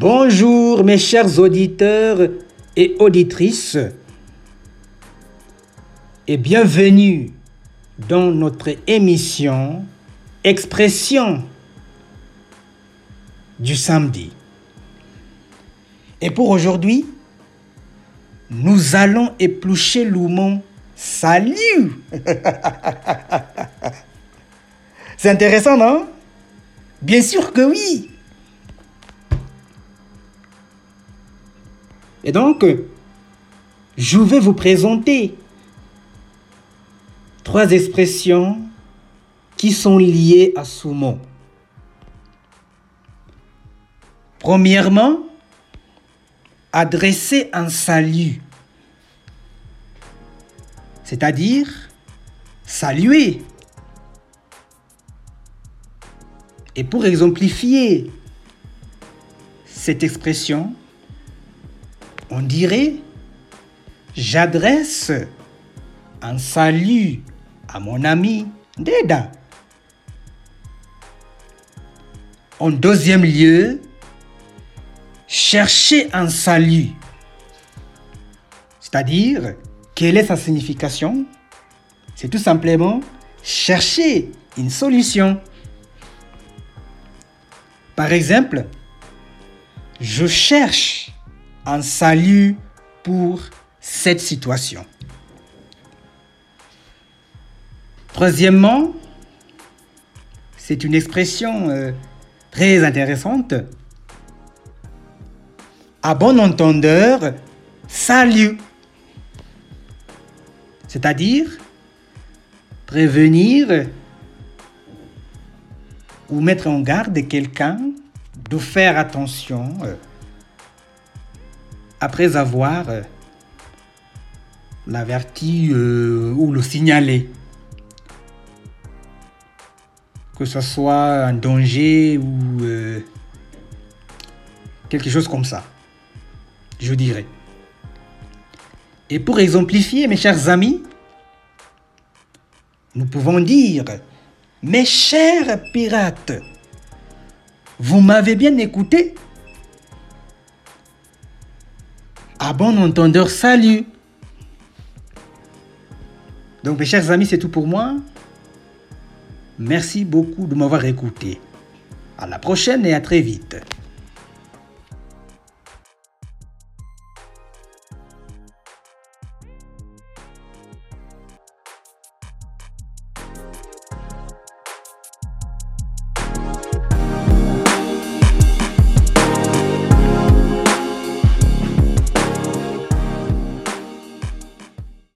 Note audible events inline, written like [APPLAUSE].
Bonjour mes chers auditeurs et auditrices et bienvenue dans notre émission Expression du samedi. Et pour aujourd'hui, nous allons éplucher le mot salut. [LAUGHS] C'est intéressant, non? Bien sûr que oui. Et donc, je vais vous présenter trois expressions qui sont liées à ce mot. Premièrement, adresser un salut, c'est-à-dire saluer. Et pour exemplifier cette expression, on dirait j'adresse un salut à mon ami Deda. En deuxième lieu, chercher un salut. C'est-à-dire, quelle est sa signification? C'est tout simplement chercher une solution. Par exemple, je cherche un salut pour cette situation. Troisièmement, c'est une expression euh, très intéressante. À bon entendeur, salut. C'est-à-dire prévenir ou mettre en garde quelqu'un de faire attention euh, après avoir euh, l'averti ou le signalé que ce soit un danger ou euh, quelque chose comme ça, je dirais. Et pour exemplifier, mes chers amis, nous pouvons dire, mes chers pirates, vous m'avez bien écouté À bon entendeur, salut. Donc mes chers amis, c'est tout pour moi. Merci beaucoup de m'avoir écouté. À la prochaine et à très vite.